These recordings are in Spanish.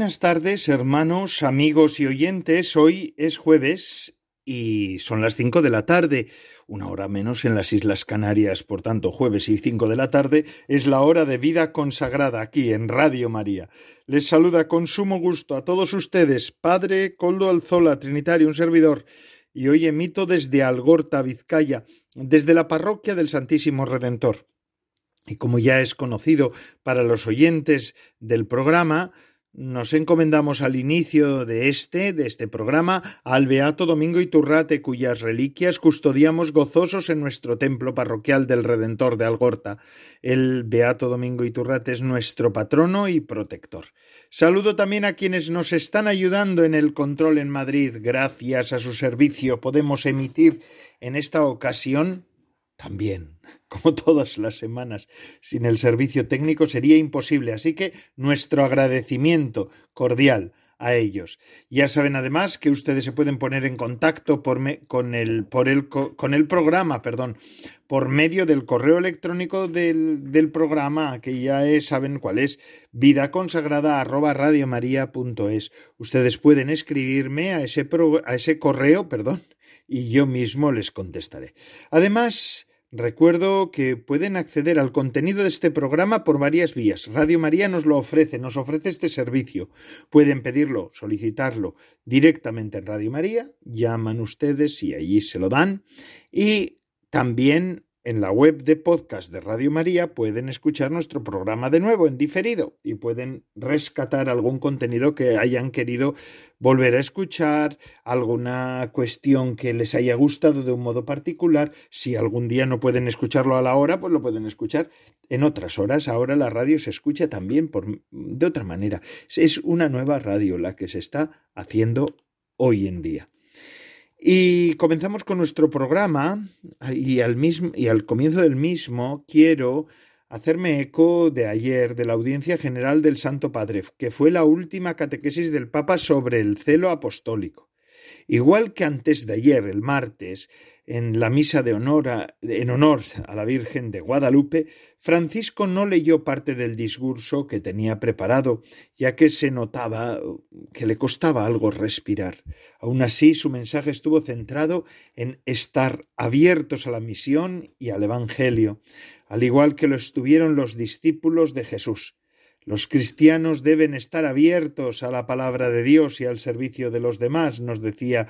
Buenas tardes, hermanos, amigos y oyentes. Hoy es jueves y son las cinco de la tarde, una hora menos en las Islas Canarias. Por tanto, jueves y cinco de la tarde es la hora de vida consagrada aquí en Radio María. Les saluda con sumo gusto a todos ustedes, Padre Coldo Alzola, Trinitario, un servidor. Y hoy emito desde Algorta, Vizcaya, desde la parroquia del Santísimo Redentor. Y como ya es conocido para los oyentes del programa, nos encomendamos al inicio de este, de este programa, al Beato Domingo Iturrate, cuyas reliquias custodiamos gozosos en nuestro templo parroquial del Redentor de Algorta. El Beato Domingo Iturrate es nuestro patrono y protector. Saludo también a quienes nos están ayudando en el control en Madrid. Gracias a su servicio podemos emitir en esta ocasión también, como todas las semanas, sin el servicio técnico sería imposible, así que nuestro agradecimiento cordial a ellos. Ya saben además que ustedes se pueden poner en contacto por con, el, por el, con el programa, perdón, por medio del correo electrónico del, del programa, que ya saben cuál es, vida consagrada arroba radiomaria.es. Ustedes pueden escribirme a ese, a ese correo, perdón, y yo mismo les contestaré. Además, Recuerdo que pueden acceder al contenido de este programa por varias vías. Radio María nos lo ofrece, nos ofrece este servicio. Pueden pedirlo, solicitarlo directamente en Radio María, llaman ustedes y allí se lo dan. Y también en la web de podcast de Radio María pueden escuchar nuestro programa de nuevo en diferido y pueden rescatar algún contenido que hayan querido volver a escuchar, alguna cuestión que les haya gustado de un modo particular. Si algún día no pueden escucharlo a la hora, pues lo pueden escuchar en otras horas. Ahora la radio se escucha también por, de otra manera. Es una nueva radio la que se está haciendo hoy en día. Y comenzamos con nuestro programa y al, mismo, y al comienzo del mismo quiero hacerme eco de ayer de la audiencia general del Santo Padre, que fue la última catequesis del Papa sobre el celo apostólico. Igual que antes de ayer, el martes, en la misa de honor en honor a la Virgen de Guadalupe, Francisco no leyó parte del discurso que tenía preparado, ya que se notaba que le costaba algo respirar. Aun así, su mensaje estuvo centrado en estar abiertos a la misión y al Evangelio, al igual que lo estuvieron los discípulos de Jesús. Los cristianos deben estar abiertos a la palabra de Dios y al servicio de los demás, nos decía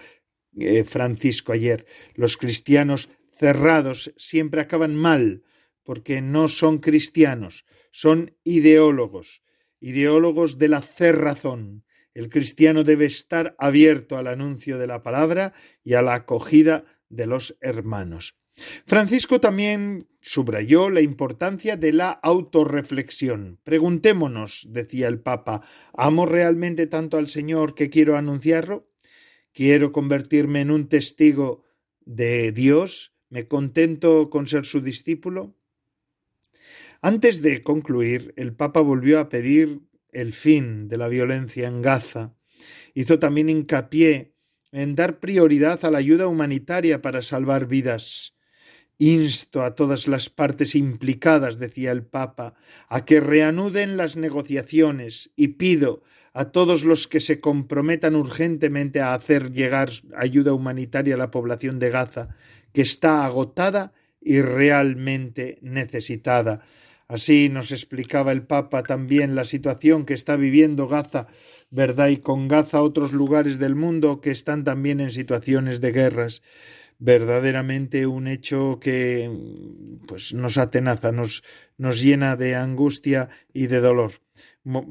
eh, Francisco ayer. Los cristianos cerrados siempre acaban mal, porque no son cristianos, son ideólogos, ideólogos de la cerrazón. El cristiano debe estar abierto al anuncio de la palabra y a la acogida de los hermanos. Francisco también subrayó la importancia de la autorreflexión. Preguntémonos, decía el Papa, ¿amo realmente tanto al Señor que quiero anunciarlo? ¿Quiero convertirme en un testigo de Dios? ¿Me contento con ser su discípulo? Antes de concluir, el Papa volvió a pedir el fin de la violencia en Gaza. Hizo también hincapié en dar prioridad a la ayuda humanitaria para salvar vidas. Insto a todas las partes implicadas, decía el Papa, a que reanuden las negociaciones y pido a todos los que se comprometan urgentemente a hacer llegar ayuda humanitaria a la población de Gaza, que está agotada y realmente necesitada. Así nos explicaba el Papa también la situación que está viviendo Gaza, ¿verdad? Y con Gaza otros lugares del mundo que están también en situaciones de guerras verdaderamente un hecho que pues nos atenaza, nos, nos llena de angustia y de dolor.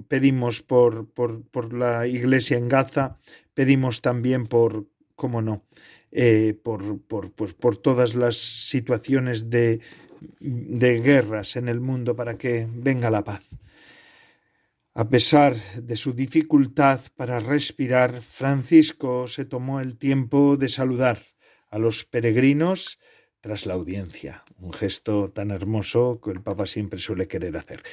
Pedimos por, por, por la iglesia en Gaza, pedimos también por, cómo no, eh, por, por, pues, por todas las situaciones de de guerras en el mundo para que venga la paz. A pesar de su dificultad para respirar, Francisco se tomó el tiempo de saludar a los peregrinos tras la audiencia, un gesto tan hermoso que el Papa siempre suele querer hacer.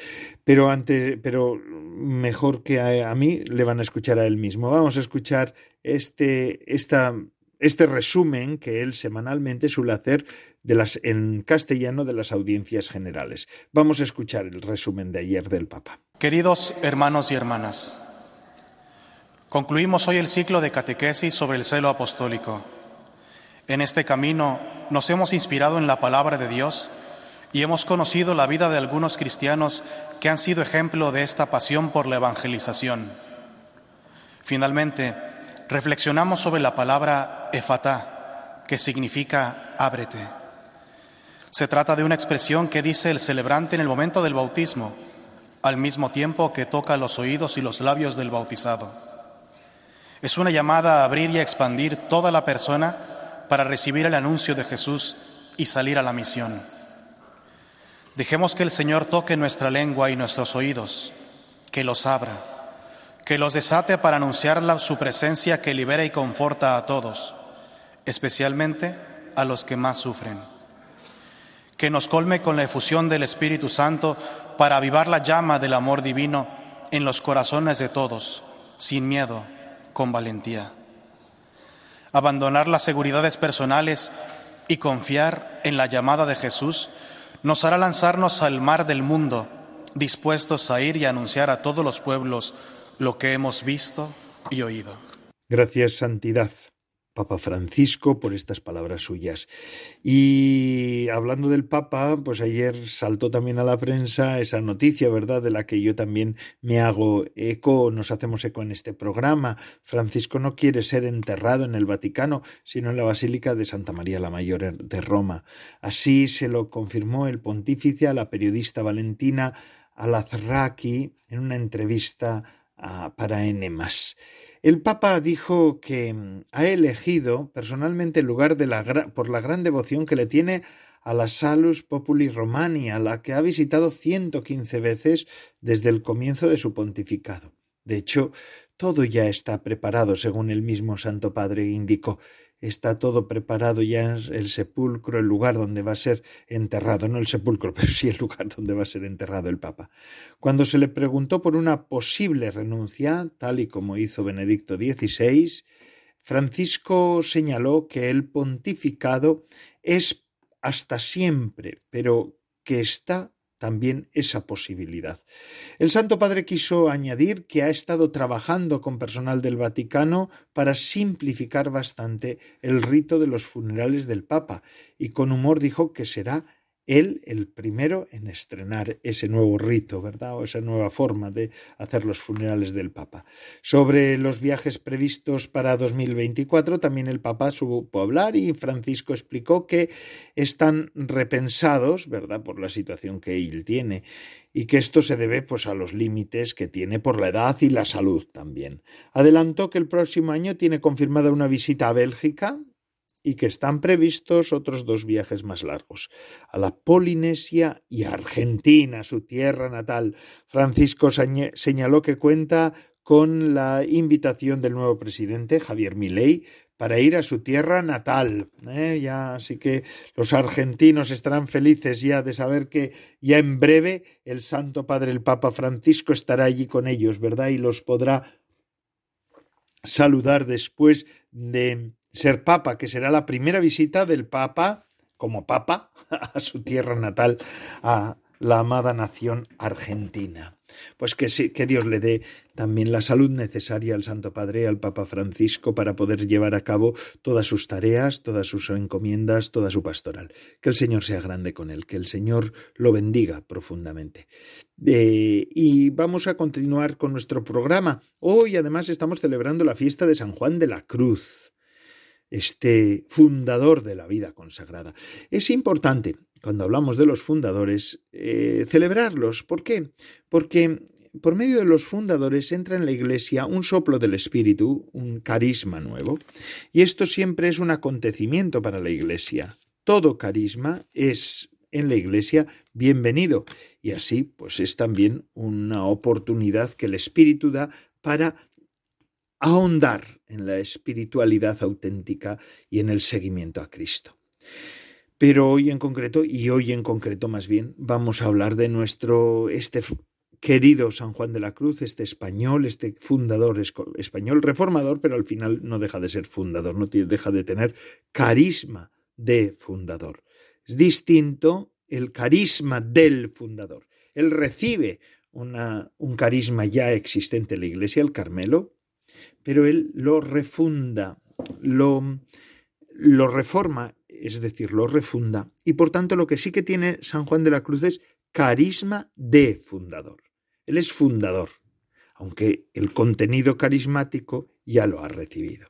Pero antes, pero mejor que a, mí le van a escuchar a él mismo. Vamos a escuchar este, esta, este resumen que él semanalmente suele hacer de las, en castellano de las audiencias generales. Vamos a escuchar el resumen de ayer del Papa. Queridos hermanos y hermanas, concluimos hoy el ciclo de catequesis sobre el celo apostólico. En este camino nos hemos inspirado en la palabra de Dios y hemos conocido la vida de algunos cristianos que han sido ejemplo de esta pasión por la evangelización. Finalmente, reflexionamos sobre la palabra efatá, que significa ábrete. Se trata de una expresión que dice el celebrante en el momento del bautismo, al mismo tiempo que toca los oídos y los labios del bautizado. Es una llamada a abrir y expandir toda la persona para recibir el anuncio de Jesús y salir a la misión. Dejemos que el Señor toque nuestra lengua y nuestros oídos, que los abra, que los desate para anunciar su presencia que libera y conforta a todos, especialmente a los que más sufren. Que nos colme con la efusión del Espíritu Santo para avivar la llama del amor divino en los corazones de todos, sin miedo, con valentía abandonar las seguridades personales y confiar en la llamada de Jesús nos hará lanzarnos al mar del mundo, dispuestos a ir y anunciar a todos los pueblos lo que hemos visto y oído. Gracias, Santidad. Papa Francisco por estas palabras suyas. Y hablando del Papa, pues ayer saltó también a la prensa esa noticia, ¿verdad?, de la que yo también me hago eco, nos hacemos eco en este programa. Francisco no quiere ser enterrado en el Vaticano, sino en la Basílica de Santa María la Mayor de Roma. Así se lo confirmó el pontífice a la periodista Valentina Alazraki en una entrevista a, para Enemas. El Papa dijo que mm, ha elegido personalmente el lugar de la, por la gran devoción que le tiene a la Salus Populi Romani, a la que ha visitado 115 veces desde el comienzo de su pontificado. De hecho, todo ya está preparado, según el mismo Santo Padre indicó está todo preparado ya el sepulcro, el lugar donde va a ser enterrado, no el sepulcro, pero sí el lugar donde va a ser enterrado el Papa. Cuando se le preguntó por una posible renuncia, tal y como hizo Benedicto XVI, Francisco señaló que el pontificado es hasta siempre, pero que está también esa posibilidad. El Santo Padre quiso añadir que ha estado trabajando con personal del Vaticano para simplificar bastante el rito de los funerales del Papa y con humor dijo que será él el primero en estrenar ese nuevo rito, ¿verdad? O esa nueva forma de hacer los funerales del Papa. Sobre los viajes previstos para 2024, también el Papa supo hablar y Francisco explicó que están repensados, ¿verdad? Por la situación que él tiene y que esto se debe pues a los límites que tiene por la edad y la salud también. Adelantó que el próximo año tiene confirmada una visita a Bélgica y que están previstos otros dos viajes más largos, a la Polinesia y a Argentina, su tierra natal. Francisco señaló que cuenta con la invitación del nuevo presidente, Javier Milei, para ir a su tierra natal. ¿eh? Ya, así que los argentinos estarán felices ya de saber que ya en breve el Santo Padre, el Papa Francisco, estará allí con ellos, ¿verdad? Y los podrá saludar después de ser papa, que será la primera visita del papa como papa a su tierra natal, a la amada nación argentina. Pues que, sí, que Dios le dé también la salud necesaria al Santo Padre, al Papa Francisco, para poder llevar a cabo todas sus tareas, todas sus encomiendas, toda su pastoral. Que el Señor sea grande con él, que el Señor lo bendiga profundamente. Eh, y vamos a continuar con nuestro programa. Hoy además estamos celebrando la fiesta de San Juan de la Cruz este fundador de la vida consagrada. Es importante, cuando hablamos de los fundadores, eh, celebrarlos. ¿Por qué? Porque por medio de los fundadores entra en la Iglesia un soplo del Espíritu, un carisma nuevo, y esto siempre es un acontecimiento para la Iglesia. Todo carisma es en la Iglesia, bienvenido. Y así, pues es también una oportunidad que el Espíritu da para ahondar en la espiritualidad auténtica y en el seguimiento a Cristo. Pero hoy en concreto, y hoy en concreto más bien, vamos a hablar de nuestro, este querido San Juan de la Cruz, este español, este fundador español, reformador, pero al final no deja de ser fundador, no deja de tener carisma de fundador. Es distinto el carisma del fundador. Él recibe un carisma ya existente en la Iglesia, el Carmelo, pero él lo refunda, lo, lo reforma, es decir, lo refunda, y por tanto lo que sí que tiene San Juan de la Cruz es carisma de fundador. Él es fundador, aunque el contenido carismático ya lo ha recibido.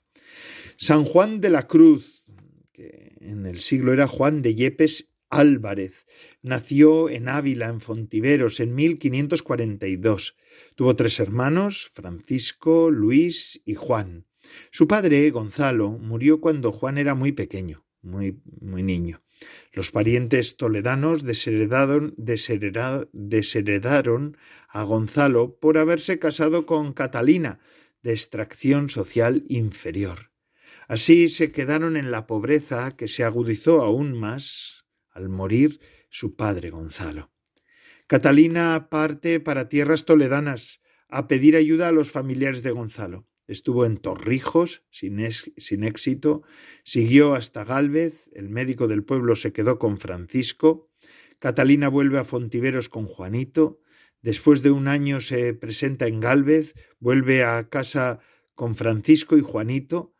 San Juan de la Cruz, que en el siglo era Juan de Yepes Álvarez, nació en Ávila, en Fontiveros, en 1542. Tuvo tres hermanos, Francisco, Luis y Juan. Su padre, Gonzalo, murió cuando Juan era muy pequeño, muy, muy niño. Los parientes toledanos desheredaron, desheredaron a Gonzalo por haberse casado con Catalina, de extracción social inferior. Así se quedaron en la pobreza que se agudizó aún más al morir su padre Gonzalo. Catalina parte para tierras toledanas a pedir ayuda a los familiares de Gonzalo. Estuvo en Torrijos sin, sin éxito, siguió hasta Gálvez, el médico del pueblo se quedó con Francisco, Catalina vuelve a Fontiveros con Juanito, después de un año se presenta en Gálvez, vuelve a casa con Francisco y Juanito.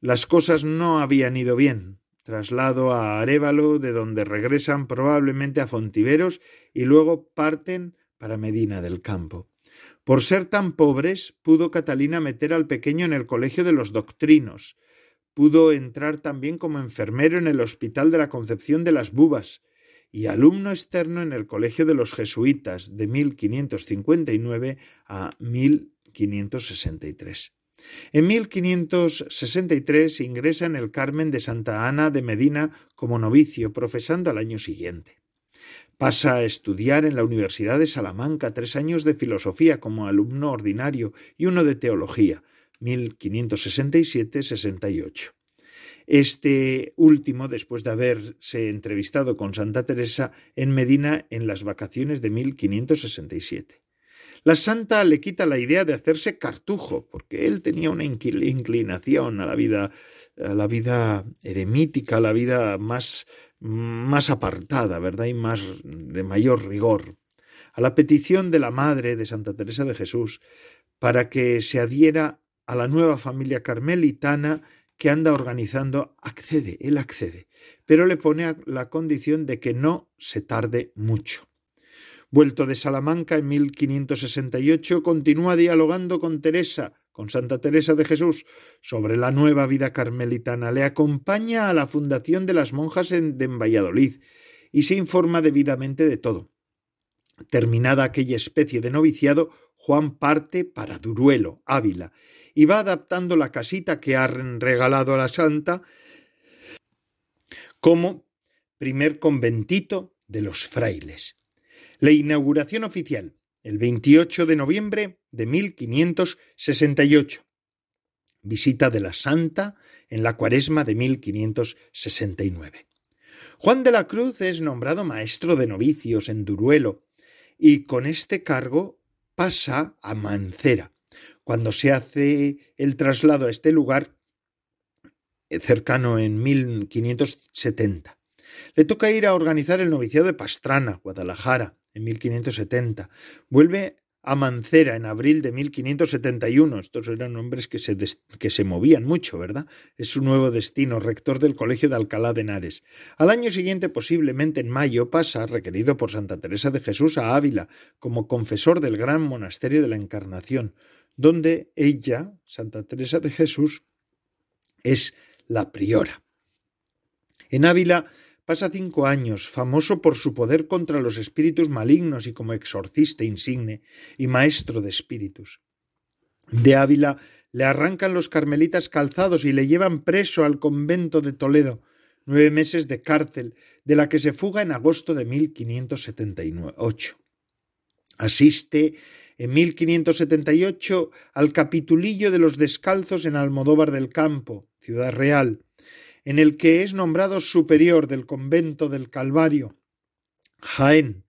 Las cosas no habían ido bien. Traslado a Arévalo, de donde regresan probablemente a Fontiveros y luego parten para Medina del Campo. Por ser tan pobres, pudo Catalina meter al pequeño en el colegio de los doctrinos. Pudo entrar también como enfermero en el Hospital de la Concepción de las Bubas y alumno externo en el Colegio de los Jesuitas de 1559 a 1563. En 1563 ingresa en el Carmen de Santa Ana de Medina como novicio, profesando al año siguiente. Pasa a estudiar en la Universidad de Salamanca tres años de filosofía como alumno ordinario y uno de teología, 1567-68. Este último, después de haberse entrevistado con Santa Teresa en Medina en las vacaciones de 1567. La santa le quita la idea de hacerse cartujo, porque él tenía una inclinación a la vida, a la vida eremítica, a la vida más más apartada, ¿verdad? Y más de mayor rigor. A la petición de la madre de Santa Teresa de Jesús para que se adhiera a la nueva familia carmelitana que anda organizando, accede, él accede, pero le pone la condición de que no se tarde mucho. Vuelto de Salamanca en 1568, continúa dialogando con Teresa, con Santa Teresa de Jesús sobre la nueva vida carmelitana, le acompaña a la fundación de las monjas en, Valladolid y se informa debidamente de todo. Terminada aquella especie de noviciado, Juan parte para Duruelo, Ávila, y va adaptando la casita que ha regalado a la santa como primer conventito de los frailes. La inauguración oficial el 28 de noviembre de 1568. Visita de la Santa en la cuaresma de 1569. Juan de la Cruz es nombrado maestro de novicios en Duruelo y con este cargo pasa a Mancera. Cuando se hace el traslado a este lugar eh, cercano en 1570. Le toca ir a organizar el noviciado de Pastrana, Guadalajara, en 1570. Vuelve a Mancera en abril de 1571. Estos eran hombres que se, que se movían mucho, ¿verdad? Es su nuevo destino, rector del Colegio de Alcalá de Henares. Al año siguiente, posiblemente en mayo, pasa, requerido por Santa Teresa de Jesús, a Ávila, como confesor del gran monasterio de la Encarnación, donde ella, Santa Teresa de Jesús, es la priora. En Ávila Pasa cinco años, famoso por su poder contra los espíritus malignos y como exorcista insigne y maestro de espíritus. De Ávila le arrancan los carmelitas calzados y le llevan preso al convento de Toledo. nueve meses de cárcel, de la que se fuga en agosto de 1578. Asiste en 1578 al capitulillo de los descalzos en Almodóvar del Campo, Ciudad Real, en el que es nombrado superior del convento del Calvario. Jaén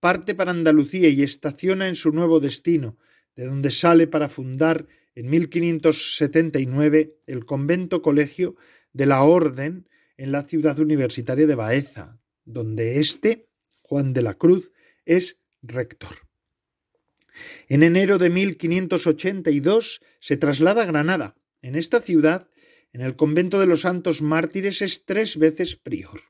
parte para Andalucía y estaciona en su nuevo destino, de donde sale para fundar en 1579 el convento colegio de la Orden en la ciudad universitaria de Baeza, donde éste, Juan de la Cruz, es rector. En enero de 1582 se traslada a Granada. En esta ciudad, en el convento de los santos mártires, es tres veces prior.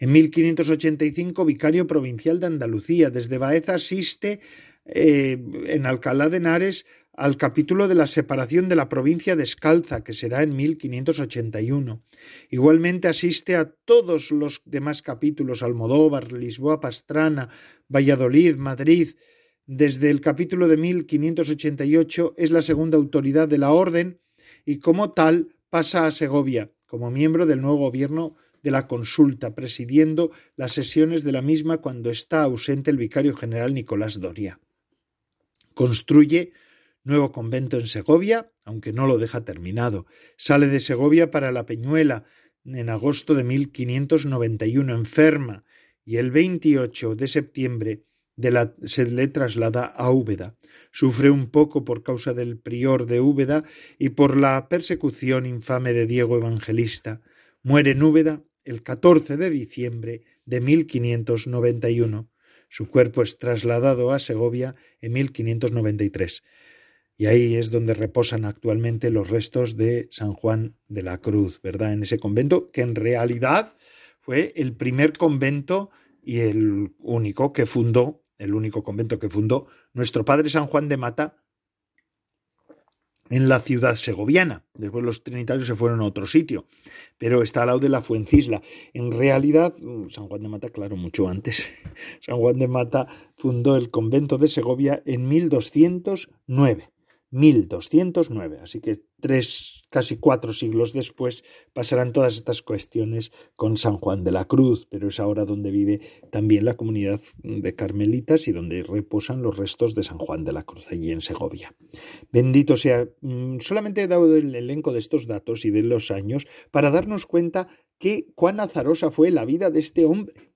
En 1585, vicario provincial de Andalucía. Desde Baeza asiste eh, en Alcalá de Henares al capítulo de la separación de la provincia descalza, que será en 1581. Igualmente asiste a todos los demás capítulos, Almodóvar, Lisboa, Pastrana, Valladolid, Madrid. Desde el capítulo de 1588 es la segunda autoridad de la orden y como tal pasa a Segovia, como miembro del nuevo gobierno de la consulta, presidiendo las sesiones de la misma cuando está ausente el vicario general Nicolás Doria. Construye nuevo convento en Segovia, aunque no lo deja terminado. Sale de Segovia para la Peñuela en agosto de 1591, enferma, y el 28 de septiembre de la, se le traslada a Úbeda. Sufre un poco por causa del prior de Úbeda y por la persecución infame de Diego Evangelista. Muere en Úbeda el 14 de diciembre de 1591. Su cuerpo es trasladado a Segovia en 1593 y ahí es donde reposan actualmente los restos de San Juan de la Cruz, ¿verdad? En ese convento que en realidad fue el primer convento y el único que fundó, el único convento que fundó nuestro padre San Juan de Mata en la ciudad segoviana. Después los trinitarios se fueron a otro sitio, pero está al lado de la Fuencisla. En realidad, mm, San Juan de Mata, claro, mucho antes. San Juan de Mata fundó el convento de Segovia en 1209. 1209. Así que tres, casi cuatro siglos después pasarán todas estas cuestiones con San Juan de la Cruz, pero es ahora donde vive también la comunidad de carmelitas y donde reposan los restos de San Juan de la Cruz, allí en Segovia. Bendito sea, mm, solamente he dado el elenco de estos datos y de los años para darnos cuenta que cuán azarosa fue la vida de este hombre.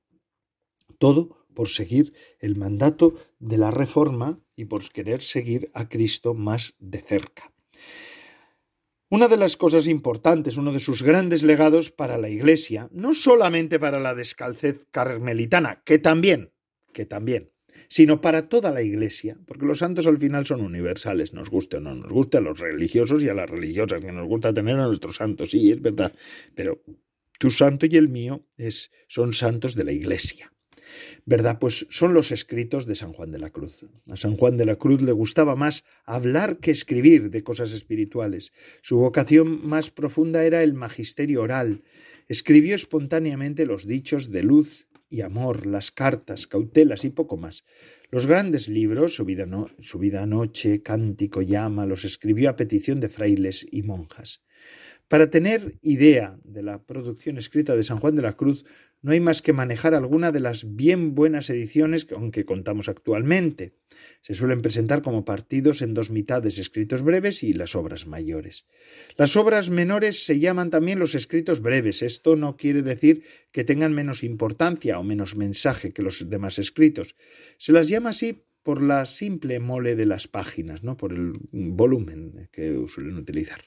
Todo por seguir el mandato de la Reforma y por querer seguir a Cristo más de cerca. Una de las cosas importantes, uno de sus grandes legados para la Iglesia, no solamente para la descalcez carmelitana, que también, que también, sino para toda la Iglesia, porque los santos al final son universales, nos guste o no nos guste a los religiosos y a las religiosas, que nos gusta tener a nuestros santos, sí, es verdad, pero tu santo y el mío es, son santos de la Iglesia. ¿Verdad? Pues son los escritos de San Juan de la Cruz. A San Juan de la Cruz le gustaba más hablar que escribir de cosas espirituales. Su vocación más profunda era el magisterio oral. Escribió espontáneamente los dichos de luz y amor, las cartas, cautelas y poco más. Los grandes libros, su vida, su vida noche, cántico, llama, los escribió a petición de frailes y monjas. Para tener idea de la producción escrita de San Juan de la Cruz, no hay más que manejar alguna de las bien buenas ediciones con que contamos actualmente. Se suelen presentar como partidos en dos mitades, escritos breves y las obras mayores. Las obras menores se llaman también los escritos breves. Esto no quiere decir que tengan menos importancia o menos mensaje que los demás escritos. Se las llama así por la simple mole de las páginas, ¿no? por el volumen que suelen utilizar.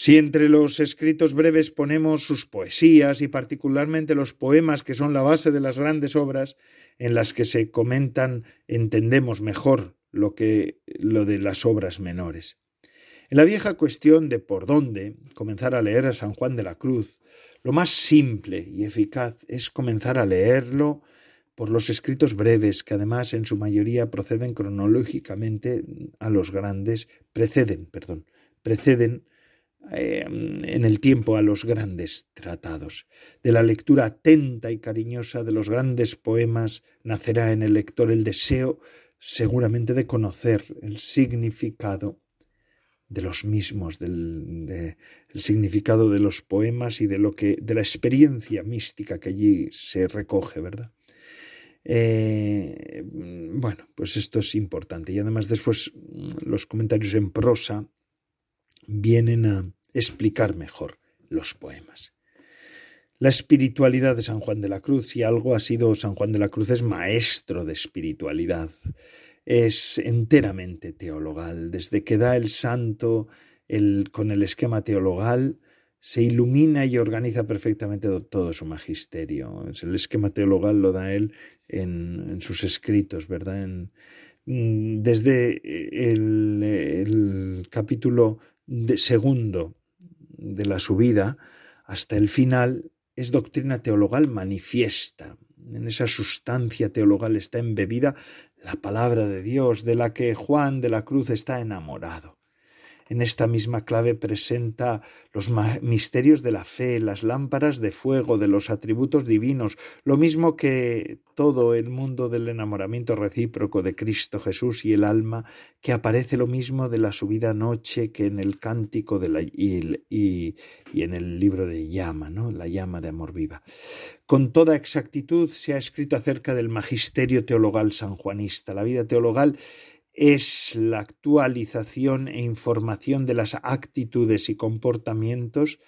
Si entre los escritos breves ponemos sus poesías y particularmente los poemas que son la base de las grandes obras en las que se comentan, entendemos mejor lo que lo de las obras menores. En la vieja cuestión de por dónde comenzar a leer a San Juan de la Cruz, lo más simple y eficaz es comenzar a leerlo por los escritos breves, que además en su mayoría proceden cronológicamente a los grandes, preceden, perdón, preceden Em, en el tiempo a los grandes tratados. De la lectura atenta y cariñosa de los grandes poemas nacerá en el lector el deseo seguramente de conocer el significado de los mismos, del significado de los poemas y de lo que, de la experiencia mística que allí se recoge, ¿verdad? Eh, bueno, pues esto es importante. Y además después los comentarios en prosa vienen a explicar mejor los poemas. La espiritualidad de San Juan de la Cruz, si algo ha sido San Juan de la Cruz, es maestro de espiritualidad, es enteramente teologal. Desde que da el santo el, con el esquema teologal, se ilumina y organiza perfectamente todo su magisterio. El esquema teologal lo da él en, sus escritos, ¿verdad? Mm, desde el, capítulo segundo de la subida hasta el final es doctrina teologal manifiesta. En esa sustancia teologal está embebida la palabra de Dios, de la que Juan de la Cruz está enamorado en esta misma clave presenta los misterios de la fe, las lámparas de fuego, de los atributos divinos, lo mismo que todo el mundo del enamoramiento recíproco de Cristo Jesús y el alma, que aparece lo mismo de la subida noche que en el cántico de la, y, y, en el libro de llama, ¿no? la llama de amor viva. Con toda exactitud se ha escrito acerca del magisterio teologal sanjuanista. La vida teologal es la actualización e información de las actitudes y comportamientos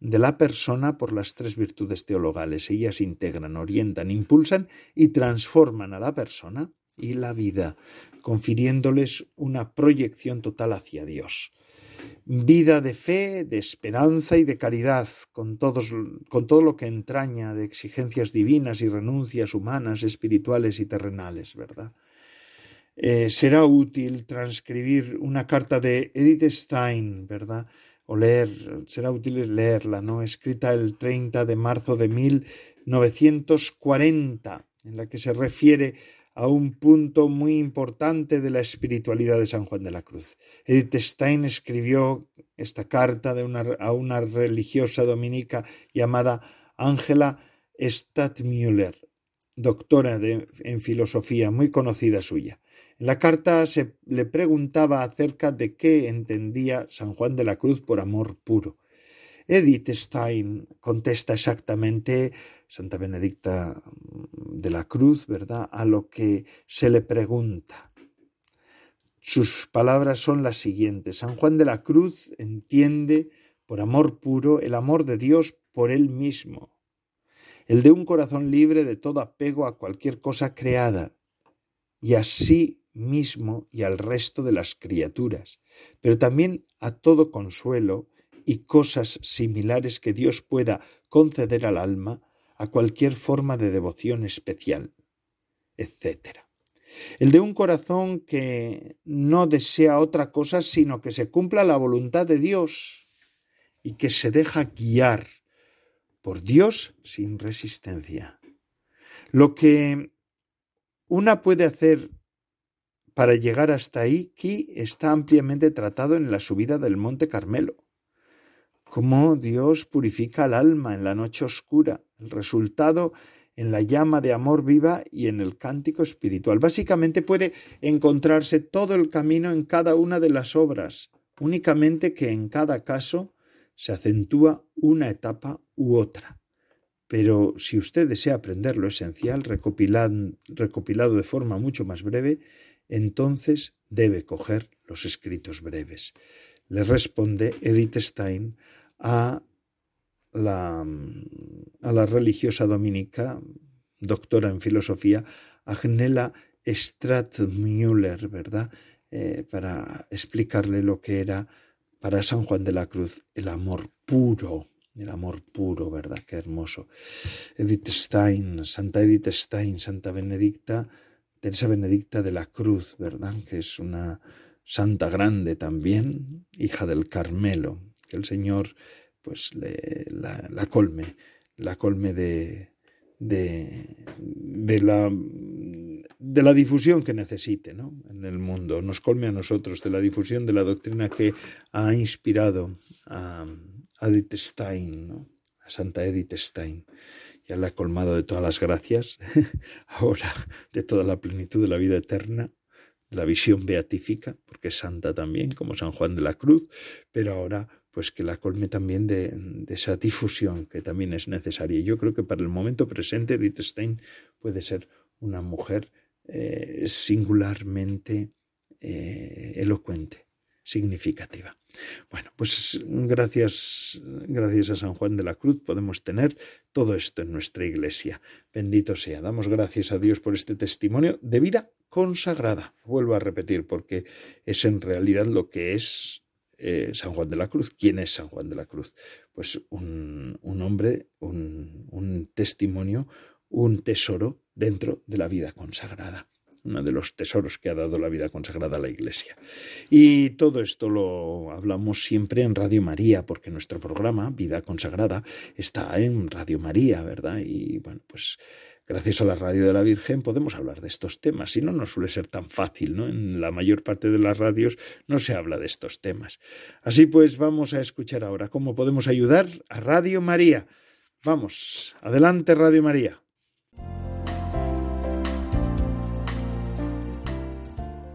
de la persona por las tres virtudes teologales. Ellas integran, orientan, impulsan y transforman a la persona y la vida, confiriéndoles una proyección total hacia Dios. Vida de fe, de esperanza y de caridad, con, todos, con todo lo que entraña de exigencias divinas y renuncias humanas, espirituales y terrenales, ¿verdad? Eh, será útil transcribir una carta de Edith Stein, ¿verdad? O leer, será útil leerla, ¿no? Escrita el 30 de marzo de 1940, en la que se refiere a un punto muy importante de la espiritualidad de San Juan de la Cruz. Edith Stein escribió esta carta a una religiosa dominica llamada Ángela Stadtmüller, doctora en filosofía, muy conocida suya. En la carta se le preguntaba acerca de qué entendía San Juan de la Cruz por amor puro. Edith Stein contesta exactamente, Santa Benedicta de la Cruz, ¿verdad?, a lo que se le pregunta. Sus palabras son las siguientes. San Juan de la Cruz entiende por amor puro el amor de Dios por él mismo, el de un corazón libre de todo apego a cualquier cosa creada, y así mismo y al resto de las criaturas, pero también a todo consuelo y cosas similares que Dios pueda conceder al alma a cualquier forma de devoción especial, etc. El de un corazón que no desea otra cosa sino que se cumpla la voluntad de Dios y que se deja guiar por Dios sin resistencia. Lo que una puede hacer para llegar hasta ahí, aquí está ampliamente tratado en la subida del Monte Carmelo. Cómo Dios purifica al alma en la noche oscura, el resultado en la llama de amor viva y en el cántico espiritual. Básicamente puede encontrarse todo el camino en cada una de las obras, únicamente que en cada caso se acentúa una etapa u otra. Pero si usted desea aprender lo esencial, recopilado de forma mucho más breve, entonces debe coger los escritos breves. Le responde Edith Stein a la, religiosa dominica, doctora en filosofía, Agnella Stratmüller, ¿verdad? Eh, para explicarle lo que era para San Juan de la Cruz el amor puro, el amor puro, ¿verdad? Qué hermoso. Edith Stein, Santa Edith Stein, Santa Benedicta, Teresa Benedicta de la Cruz, ¿verdad? Que es una santa grande también, hija del Carmelo, que el Señor pues la, colme, la colme de, de, de, la, de la difusión que necesite ¿no? en el mundo, nos colme a nosotros de la difusión de la doctrina que ha inspirado a, Edith Stein, ¿no? a Santa Edith Stein ya la ha colmado de todas las gracias, ahora de toda la plenitud de la vida eterna, la visión beatífica, porque es santa también, como San Juan de la Cruz, pero ahora pues que la colme también de, esa difusión que también es necesaria. Yo creo que para el momento presente Edith Stein puede ser una mujer eh, singularmente eh, elocuente, significativa. Bueno, pues gracias, gracias a San Juan de la Cruz podemos tener todo esto en nuestra iglesia. Bendito sea. Damos gracias a Dios por este testimonio de vida consagrada. Vuelvo a repetir, porque es en realidad lo que es eh, San Juan de la Cruz. ¿Quién es San Juan de la Cruz? Pues un, un hombre, un, un testimonio, un tesoro dentro de la vida consagrada uno de los tesoros que ha dado la vida consagrada a la Iglesia. Y todo esto lo hablamos siempre en Radio María, porque nuestro programa, Vida Consagrada, está en Radio María, ¿verdad? Y bueno, pues gracias a la radio de la Virgen podemos hablar de estos temas. Si no, no suele ser tan fácil, ¿no? En la mayor parte de las radios no se habla de estos temas. Así pues, vamos a escuchar ahora cómo podemos ayudar a Radio María. Vamos, adelante Radio María.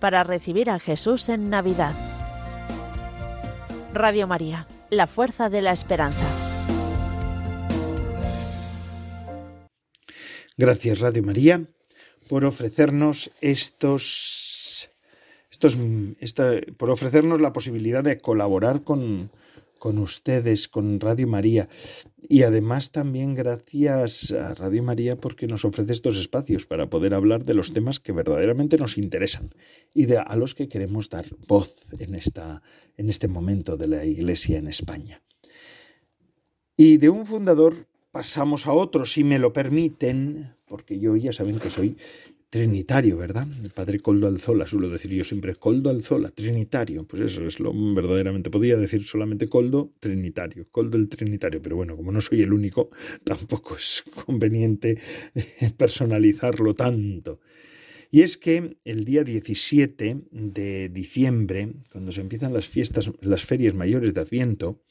para recibir a Jesús en Navidad. Radio María, la fuerza de la esperanza. Gracias Radio María por ofrecernos estos, estos por ofrecernos la posibilidad de colaborar con, con ustedes, con Radio María. Y además también gracias a Radio María porque nos ofrece estos espacios para poder hablar de los temas que verdaderamente nos interesan y de, a los que queremos dar voz en, esta, en este momento de la Iglesia en España. Y de un fundador pasamos a otro, si me lo permiten, porque yo ya saben que soy trinitario, ¿verdad? El padre Coldo Alzola, suelo decir yo siempre, Coldo Alzola, trinitario, pues eso es lo verdaderamente, podría decir solamente Coldo trinitario, Coldo el trinitario, pero bueno, como no soy el único, tampoco es conveniente personalizarlo tanto. Y es que el día 17 de diciembre, cuando se empiezan las fiestas, las ferias mayores de Adviento,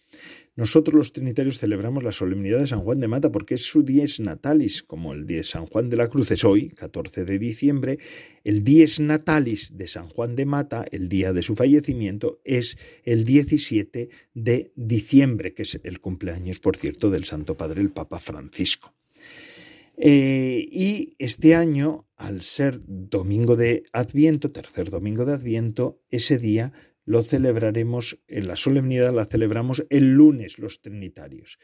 nosotros los trinitarios celebramos la solemnidad de San Juan de Mata porque es su dies natalis, como el de San Juan de la Cruz es hoy, 14 de diciembre, el dies natalis de San Juan de Mata, el día de su fallecimiento, es el 17 de diciembre, que es el cumpleaños, por cierto, del Santo Padre el Papa Francisco. Eh, y este año, al ser domingo de Adviento, tercer domingo de Adviento, ese día lo celebraremos, en la solemnidad la celebramos el lunes los trinitarios.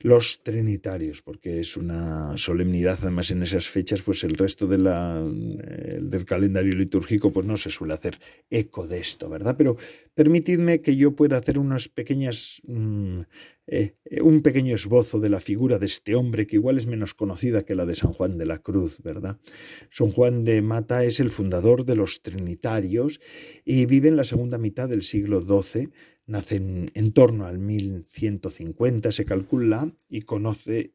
Los trinitarios, porque es una solemnidad, además en esas fechas, pues el resto de eh, del calendario litúrgico pues no se suele hacer eco de esto, ¿verdad? Pero permitidme que yo pueda hacer unas pequeñas mm, eh, un pequeño esbozo de la figura de este hombre que igual es menos conocida que la de San Juan de la Cruz, ¿verdad? San Juan de Mata es el fundador de los Trinitarios y vive en la segunda mitad del siglo XII, nace en, torno al 1150, se calcula, y conoce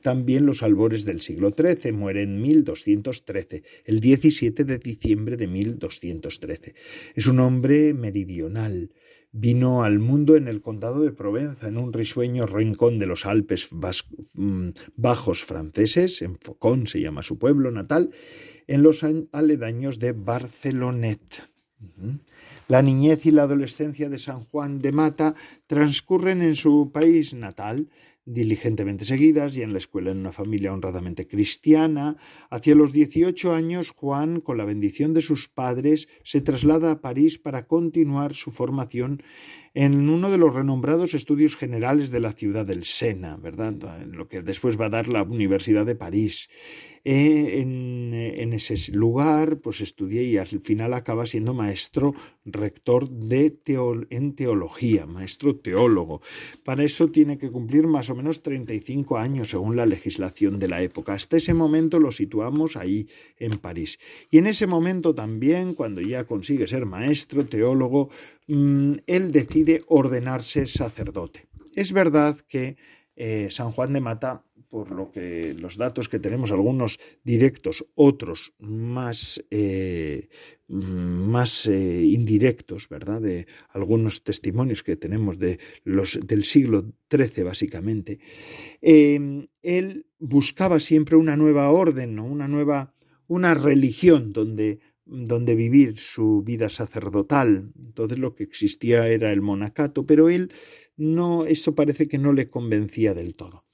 también los albores del siglo XIII. Muere en 1213, el 17 de diciembre de 1213. Es un hombre meridional. Vino al mundo en el condado de Provenza, en un risueño rincón de los Alpes mm, bajos franceses, en Faucon se llama su pueblo natal, en los aledaños de Barcelonet. La niñez y la adolescencia de San Juan de Mata transcurren en su país natal, diligentemente seguidas y en la escuela en una familia honradamente cristiana. Hacia los 18 años, Juan, con la bendición de sus padres, se traslada a París para continuar su formación en uno de los renombrados estudios generales de la ciudad del Sena, ¿verdad? En lo que después va a dar la Universidad de París. Eh, en, ese lugar, pues estudié y al final acaba siendo maestro rector de en teología, maestro teólogo. Para eso tiene que cumplir más o menos 35 años según la legislación de la época. Hasta ese momento lo situamos ahí en París. Y en ese momento también, cuando ya consigue ser maestro teólogo, él decide ordenarse sacerdote. Es verdad que eh, San Juan de Mata por lo que los datos que tenemos, algunos directos, otros más, eh, más eh, indirectos, ¿verdad? De algunos testimonios que tenemos de los, del siglo XIII, básicamente. Em, él buscaba siempre una nueva orden, una nueva, una religión donde donde vivir su vida sacerdotal. Entonces lo que existía era el monacato, pero él no, eso parece que no le convencía del todo.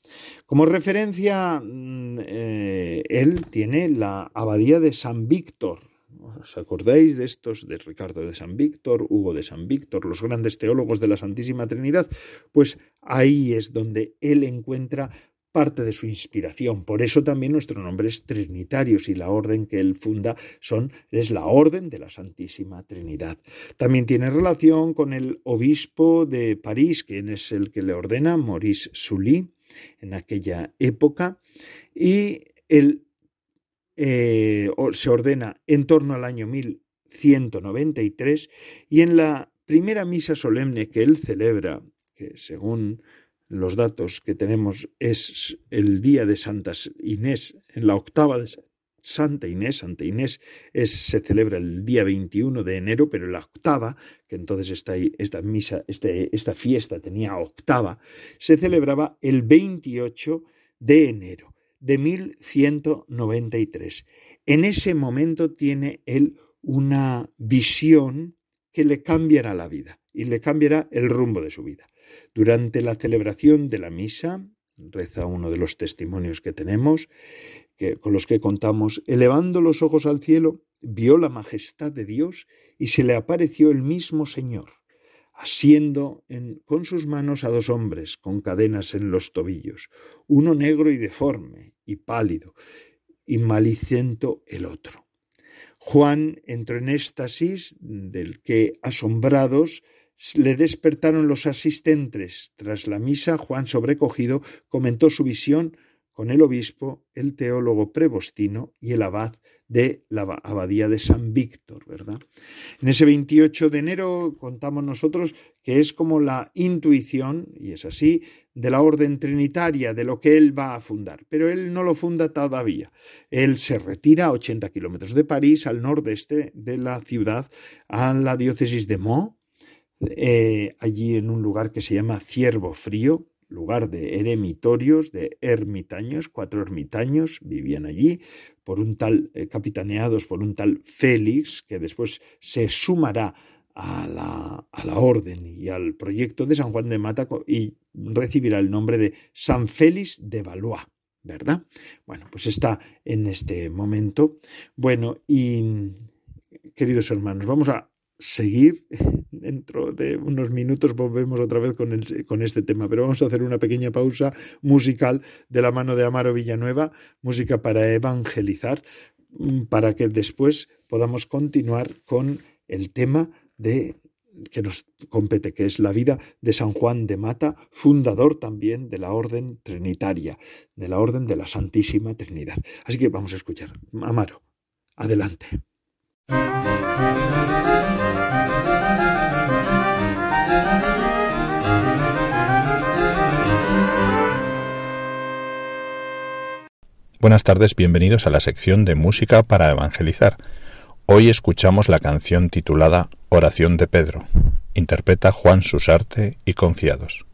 Como referencia, mm, eh, él tiene la abadía de San Víctor. ¿Os acordáis de estos, de Ricardo de San Víctor, Hugo de San Víctor, los grandes teólogos de la Santísima Trinidad? Pues ahí es donde él encuentra parte de su inspiración. Por eso también nuestro nombre es Trinitarios y la orden que él funda es la Orden de la Santísima Trinidad. También tiene relación con el obispo de París, quien es el que le ordena, Maurice Sully, en aquella época, y él eh, se ordena en torno al año 1193 y en la primera misa solemne que él celebra, que según los datos que tenemos es el día de Santa Inés, en la octava de Santa Inés, Santa Inés es, se celebra el día 21 de enero, pero la octava, que entonces esta, esta misa, este, esta fiesta tenía octava, se celebraba el 28 de enero de 1193. En ese momento tiene él una visión que le cambiará la vida y le cambiará el rumbo de su vida. Durante la celebración de la misa, reza uno de los testimonios que tenemos, que, con los que contamos, elevando los ojos al cielo, vio la majestad de Dios y se le apareció el mismo Señor, asiendo con sus manos a dos hombres con cadenas en los tobillos, uno negro y deforme y pálido, y malicento el otro. Juan entró en éxtasis, del que, asombrados, le despertaron los asistentes. Tras la misa, Juan, sobrecogido, comentó su visión con el obispo, el teólogo prebostino y el abad de la abadía de San Víctor, ¿verdad? En ese 28 de enero contamos nosotros que es como la intuición, y es así, de la orden trinitaria, de lo que él va a fundar. Pero él no lo funda todavía. Él se retira a 80 kilómetros de París, al nordeste de la ciudad, a la diócesis de Meaux, eh, allí en un lugar que se llama Ciervo Frío, lugar de eremitorios, de ermitaños, cuatro ermitaños vivían allí, por un tal, eh, capitaneados por un tal Félix, que después se sumará a la, a la, orden y al proyecto de San Juan de Mata y recibirá el nombre de San Félix de Valois, ¿verdad? Bueno, pues está en este momento. Bueno, y queridos hermanos, vamos a seguir. Dentro de unos minutos volvemos otra vez con, el, con, este tema, pero vamos a hacer una pequeña pausa musical de la mano de Amaro Villanueva, música para evangelizar, mm, para que después podamos continuar con el tema de que nos compete, que es la vida de San Juan de Mata, fundador también de la Orden Trinitaria, de la Orden de la Santísima Trinidad. Así que vamos a escuchar. Amaro, adelante. Buenas tardes, bienvenidos a la sección de música para evangelizar. Hoy escuchamos la canción titulada Oración de Pedro. Interpreta Juan Susarte y Confiados.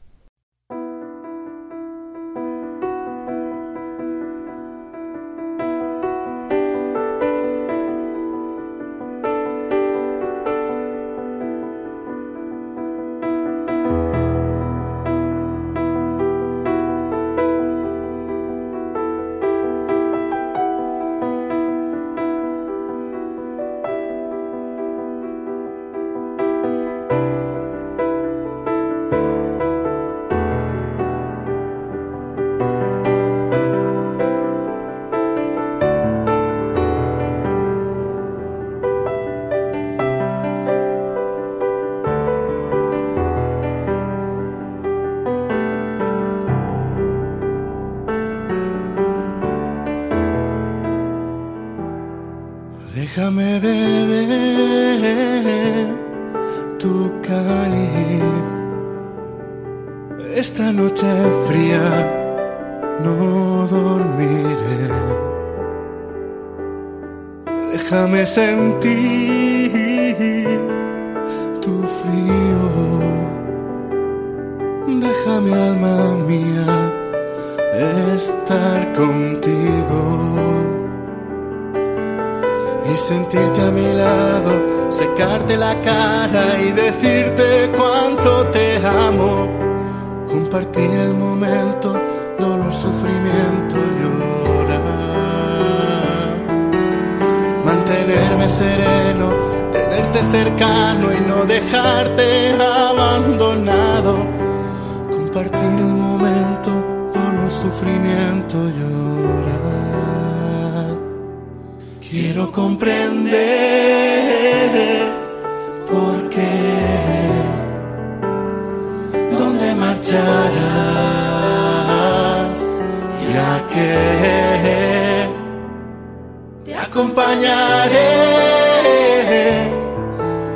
Esta noche fría no dormiré. Déjame sentir tu frío. Déjame, alma mía, estar contigo y sentirte a mi lado, secarte la cara y decirte cuánto te amo. Compartir el momento, dolor, sufrimiento, llorar. Mantenerme sereno, tenerte cercano y no dejarte abandonado. Compartir el momento, dolor, sufrimiento, llorar. Quiero comprender marcharás. Y a qué te acompañaré,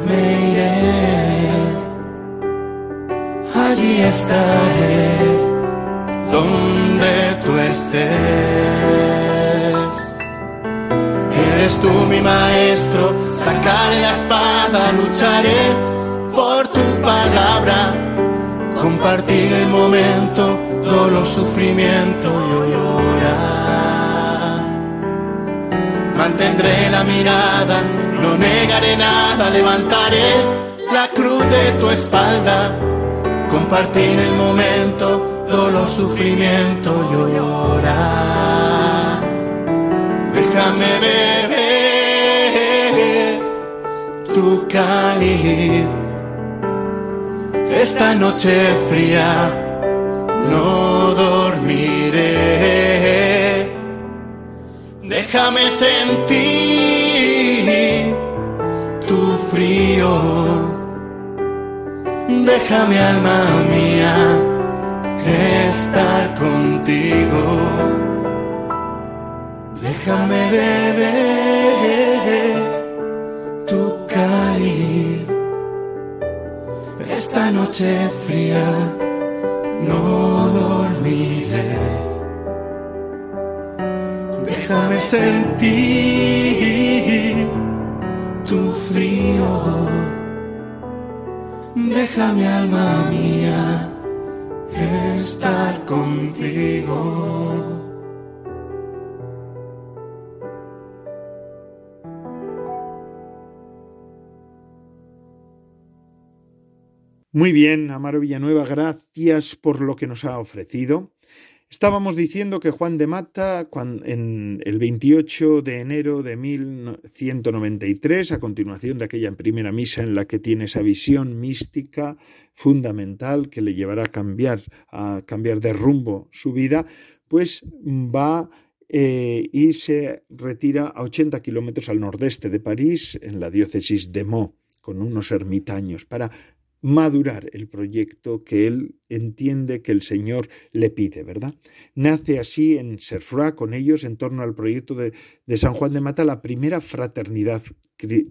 me iré, allí estaré, donde tú estés. Eres tú mi maestro, sacaré la espada, lucharé por tu palabra, compartir el momento, dolor, sufrimiento y llorar. Mantendré la mirada, no negaré nada, levantaré la cruz de tu espalda, compartir el momento, dolor, sufrimiento y llorar. Déjame beber tu cáliz. Esta noche fría no dormiré. Déjame sentir tu frío. Déjame, alma mía, estar contigo. Déjame beber Noche fría no dormiré. Déjame sentir tu frío. Déjame, alma mía, estar contigo. Muy bien, Amaro Villanueva, gracias por lo que nos ha ofrecido. Estábamos diciendo que Juan de Mata, en el 28 de enero de 1193, a continuación de aquella primera misa en la que tiene esa visión mística fundamental que le llevará a cambiar, a cambiar de rumbo su vida, pues va eh, y se retira a 80 kilómetros al nordeste de París, en la diócesis de Meaux, con unos ermitaños, para madurar el proyecto que él entiende que el Señor le pide, ¿verdad? Nace así en Serfra con ellos en torno al proyecto de, de San Juan de Mata la primera fraternidad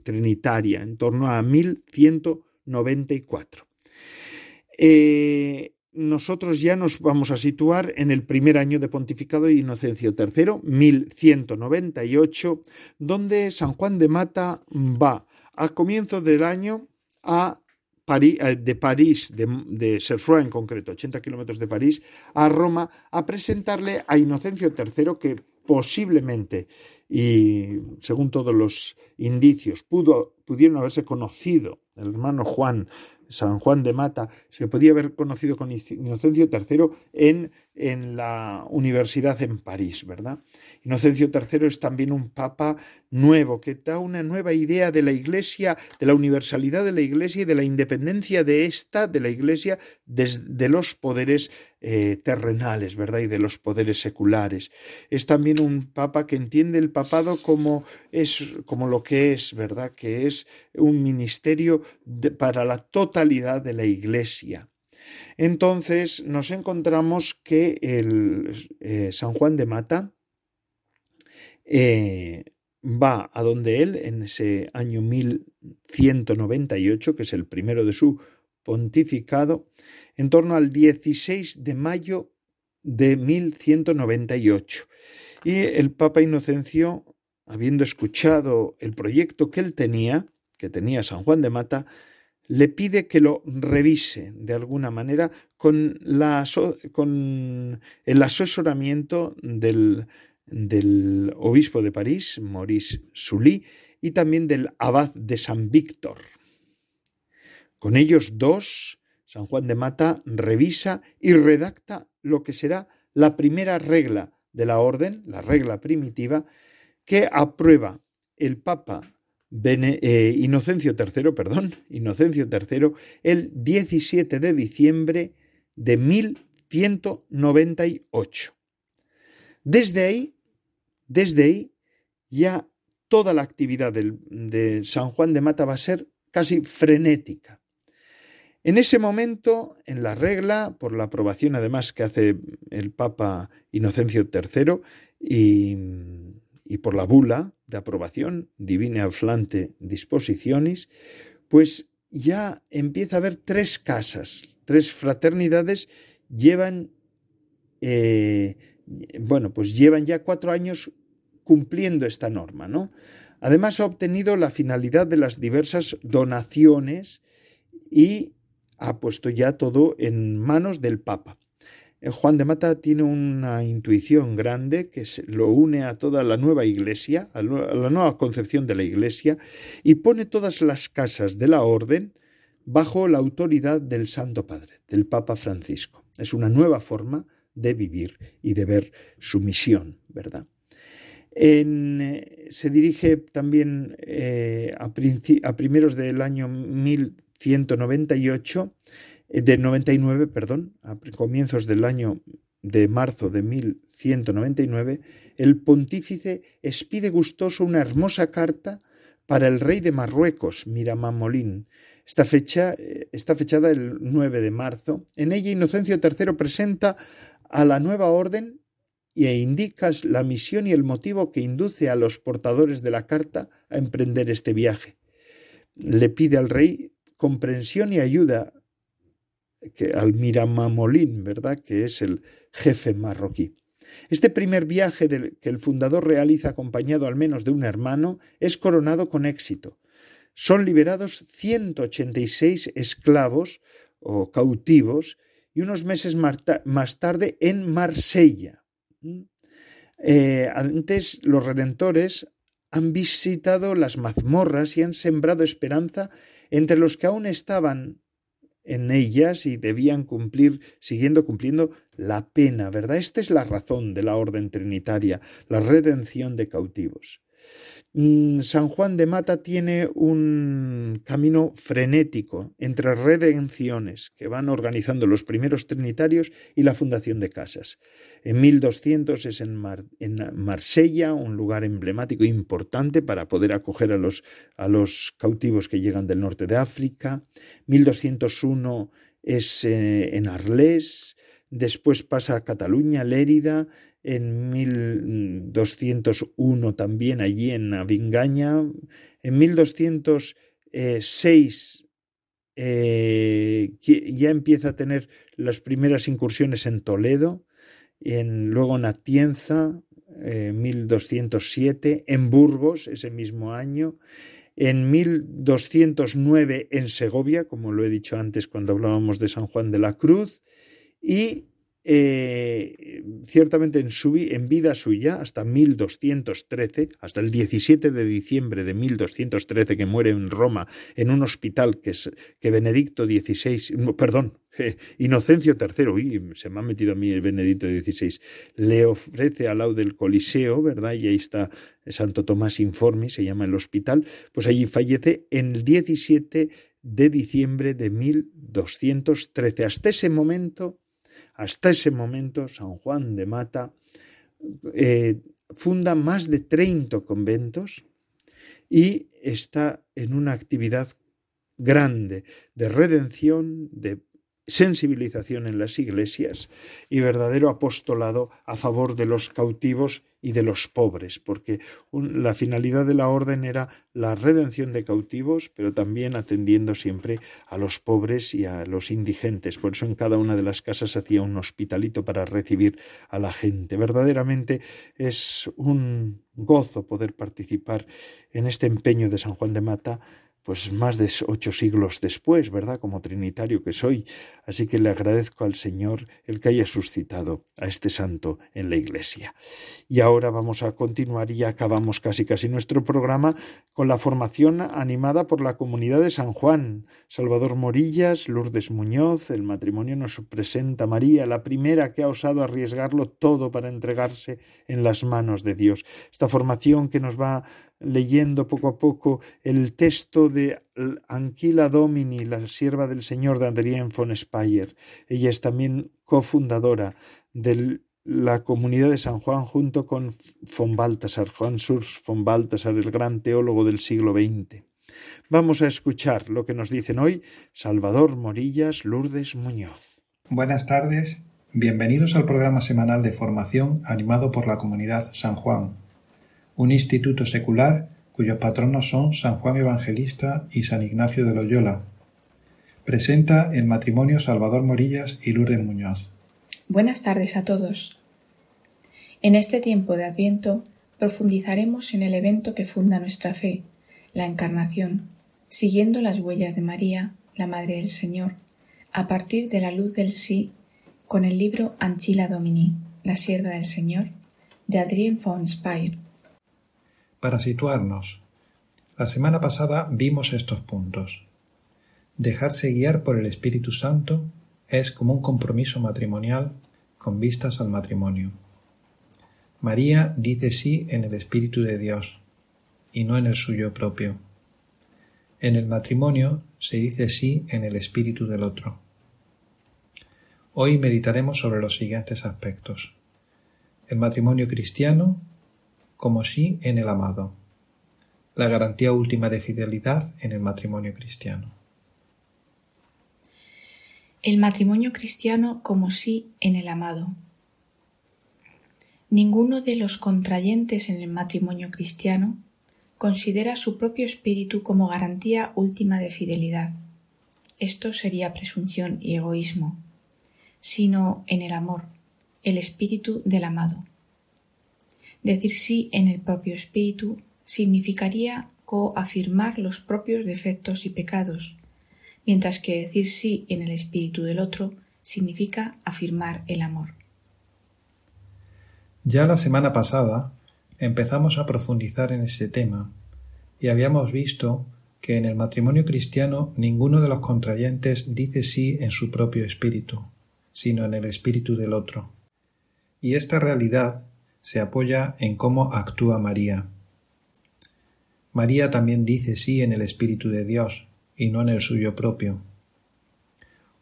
trinitaria en torno a 1194. Eh, nosotros ya nos vamos a situar en el primer año de pontificado de Inocencio III, 1198, donde San Juan de Mata va a comienzo del año a Eh, de París, de, de en concreto, 80 kilómetros de París, a Roma, a presentarle a Inocencio III, que posiblemente, y según todos los indicios, pudo, pudieron haberse conocido, el hermano Juan, San Juan de Mata, se podía haber conocido con Inocencio III en, en la universidad en París, ¿verdad? Inocencio III es también un papa nuevo, que da una nueva idea de la Iglesia, de la universalidad de la Iglesia y de la independencia de esta, de la Iglesia, de los poderes eh, terrenales, ¿verdad? Y de los poderes seculares. Es también un papa que entiende el papado como, es, como lo que es, ¿verdad? Que es un ministerio para la totalidad de la Iglesia. Entonces nos encontramos que el eh, San Juan de Mata eh, va a donde él en ese año 1198, que es el primero de su pontificado, en torno al 16 de mayo de 1198. Y el Papa Inocencio, habiendo escuchado el proyecto que él tenía, que tenía San Juan de Mata, le pide que lo revise de alguna manera con, el asesoramiento del del obispo de París, Maurice Sully, y también del abad de San Víctor. Con ellos dos, San Juan de Mata revisa y redacta lo que será la primera regla de la orden, la regla primitiva, que aprueba el Papa eh, Inocencio III, perdón, Inocencio III, el 17 de diciembre de 1198. Desde ahí desde ahí ya toda la actividad de San Juan de Mata va a ser casi frenética. En ese momento, en la regla, por la aprobación además que hace el Papa Inocencio III y, por la bula de aprobación, Divine Aflante Disposiciones, pues ya empieza a haber tres casas, tres fraternidades llevan eh, bueno, pues llevan ya cuatro años cumpliendo esta norma, ¿no? Además ha obtenido la finalidad de las diversas donaciones y ha puesto ya todo en manos del Papa. Eh, Juan de Mata tiene una intuición grande que lo une a toda la nueva iglesia, a la nueva concepción de la iglesia, y pone todas las casas de la orden bajo la autoridad del Santo Padre, del Papa Francisco. Es una nueva forma de vivir y de ver su misión, ¿verdad? Eh, se dirige también eh, a, primeros del año 1198, eh, de 99, perdón, a comienzos del año de marzo de 1199, el pontífice expide gustoso una hermosa carta para el rey de Marruecos, Miramamolín. Esta fecha está fechada el 9 de marzo. En ella Inocencio III presenta a la nueva orden e indicas la misión y el motivo que induce a los portadores de la carta a emprender este viaje. Le pide al rey comprensión y ayuda que, al Miramamolín, ¿verdad? que es el jefe marroquí. Este primer viaje que el fundador realiza acompañado al menos de un hermano es coronado con éxito. Son liberados 186 esclavos o cautivos y unos meses más tarde en Marsella. ¿Mm? Eh, antes los redentores han visitado las mazmorras y han sembrado esperanza entre los que aún estaban en ellas y debían cumplir, siguiendo cumpliendo la pena, ¿verdad? Esta es la razón de la orden trinitaria, la redención de cautivos. Mm, San Juan de Mata tiene un camino frenético entre redenciones que van organizando los primeros trinitarios y la fundación de casas. En 1200 es en, Marsella, un lugar emblemático e importante para poder acoger a los, cautivos que llegan del norte de África. 1201 es eh, en Arles, después pasa a Cataluña, Lérida, en 1201 también allí en Avingaña, en 1206 eh, eh, ya empieza a tener las primeras incursiones en Toledo, en, luego en Atienza, 1207, en Burgos ese mismo año, en 1209 en Segovia, como lo he dicho antes cuando hablábamos de San Juan de la Cruz, y eh, ciertamente en, en vida suya, hasta 1213, hasta el 17 de diciembre de 1213, que muere en Roma, en un hospital que, es, que Benedicto XVI, perdón, Inocencio III, uy, se me ha metido a mí el Benedicto XVI, le ofrece al lado del Coliseo, ¿verdad? Y ahí está Santo Tomás Informi, se llama el hospital, pues allí fallece en el 17 de diciembre de 1213. Hasta ese momento, hasta ese momento, San Juan de Mata eh, funda más de 30 conventos y está en una actividad grande de redención, de sensibilización en las iglesias y verdadero apostolado a favor de los cautivos y de los pobres, porque la finalidad de la orden era la redención de cautivos, pero también atendiendo siempre a los pobres y a los indigentes. Por eso en cada una de las casas hacía un hospitalito para recibir a la gente. Verdaderamente es un gozo poder participar en este empeño de San Juan de Mata pues más de ocho siglos después, ¿verdad? Como trinitario que soy. Así que le agradezco al Señor el que haya suscitado a este santo en la iglesia. Y ahora vamos a continuar y acabamos casi casi nuestro programa con la formación animada por la comunidad de San Juan. Salvador Morillas, Lourdes Muñoz, el matrimonio nos presenta María, la primera que ha osado arriesgarlo todo para entregarse en las manos de Dios. Esta formación que nos va leyendo poco a poco el texto de Anquila Domini, la sierva del Señor de Adrienne von Speyer. Ella es también cofundadora de la comunidad de San Juan junto con von Baltasar, Juan Surs von Baltasar, el gran teólogo del siglo XX. Vamos a escuchar lo que nos dicen hoy Salvador Morillas, Lourdes Muñoz. Buenas tardes, bienvenidos al programa semanal de formación animado por la comunidad San Juan un instituto secular cuyos patronos son San Juan Evangelista y San Ignacio de Loyola. Presenta el matrimonio Salvador Morillas y Lourdes Muñoz. Buenas tardes a todos. En este tiempo de Adviento profundizaremos en el evento que funda nuestra fe, la Encarnación, siguiendo las huellas de María, la Madre del Señor, a partir de la luz del sí, con el libro Anchila Domini, la sierva del Señor, de Adrien von Speyer, para situarnos, la semana pasada vimos estos puntos. Dejarse guiar por el Espíritu Santo es como un compromiso matrimonial con vistas al matrimonio. María dice sí en el Espíritu de Dios y no en el suyo propio. En el matrimonio se dice sí en el espíritu del otro. Hoy meditaremos sobre los siguientes aspectos. El matrimonio cristiano como sí en el amado, la garantía última de fidelidad en el matrimonio cristiano. El matrimonio cristiano como sí en el amado. Ninguno de los contrayentes en el matrimonio cristiano considera su propio espíritu como garantía última de fidelidad. Esto sería presunción y egoísmo, sino en el amor, el espíritu del amado. Decir sí en el propio espíritu significaría coafirmar los propios defectos y pecados, mientras que decir sí en el espíritu del otro significa afirmar el amor. Ya la semana pasada empezamos a profundizar en ese tema y habíamos visto que en el matrimonio cristiano ninguno de los contrayentes dice sí en su propio espíritu, sino en el espíritu del otro. Y esta realidad se apoya en cómo actúa María. María también dice sí en el Espíritu de Dios y no en el suyo propio.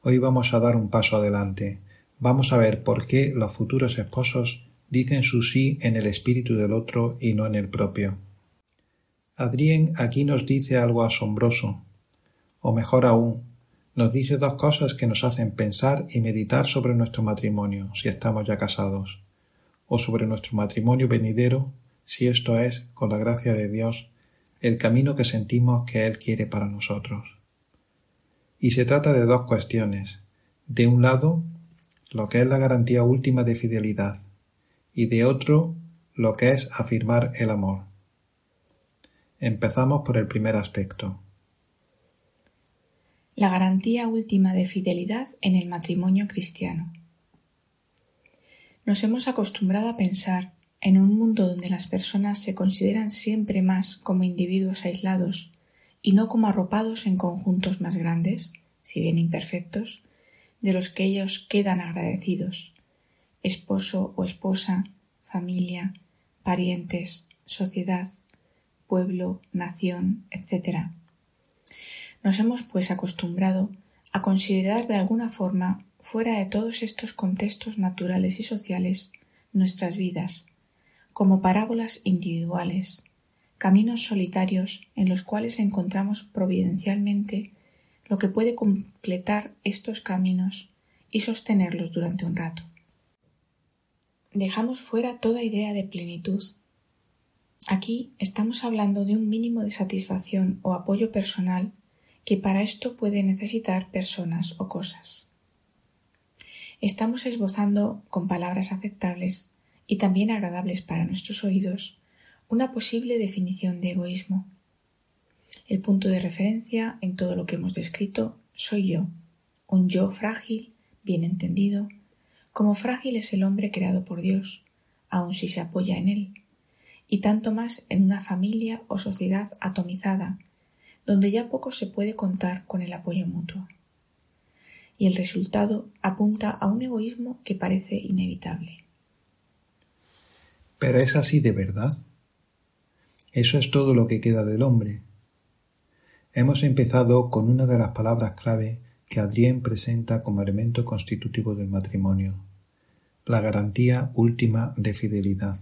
Hoy vamos a dar un paso adelante. Vamos a ver por qué los futuros esposos dicen su sí en el espíritu del otro y no en el propio. Adrien aquí nos dice algo asombroso, o mejor aún, nos dice dos cosas que nos hacen pensar y meditar sobre nuestro matrimonio si estamos ya casados o sobre nuestro matrimonio venidero, si esto es, con la gracia de Dios, el camino que sentimos que Él quiere para nosotros. Y se trata de dos cuestiones. De un lado, lo que es la garantía última de fidelidad, y de otro, lo que es afirmar el amor. Empezamos por el primer aspecto. La garantía última de fidelidad en el matrimonio cristiano. Nos hemos acostumbrado a pensar, en un mundo donde las personas se consideran siempre más como individuos aislados y no como arropados en conjuntos más grandes, si bien imperfectos, de los que ellos quedan agradecidos, esposo o esposa, familia, parientes, sociedad, pueblo, nación, etc. Nos hemos pues acostumbrado a considerar de alguna forma, fuera de todos estos contextos naturales y sociales, nuestras vidas, como parábolas individuales, caminos solitarios en los cuales encontramos providencialmente lo que puede completar estos caminos y sostenerlos durante un rato. Dejamos fuera toda idea de plenitud. Aquí estamos hablando de un mínimo de satisfacción o apoyo personal que para esto puede necesitar personas o cosas. Estamos esbozando con palabras aceptables y también agradables para nuestros oídos una posible definición de egoísmo. El punto de referencia en todo lo que hemos descrito soy yo, un yo frágil, bien entendido, como frágil es el hombre creado por Dios, aun si se apoya en él, y tanto más en una familia o sociedad atomizada, donde ya poco se puede contar con el apoyo mutuo. Y el resultado apunta a un egoísmo que parece inevitable. Pero es así de verdad. Eso es todo lo que queda del hombre. Hemos empezado con una de las palabras clave que Adrien presenta como elemento constitutivo del matrimonio, la garantía última de fidelidad.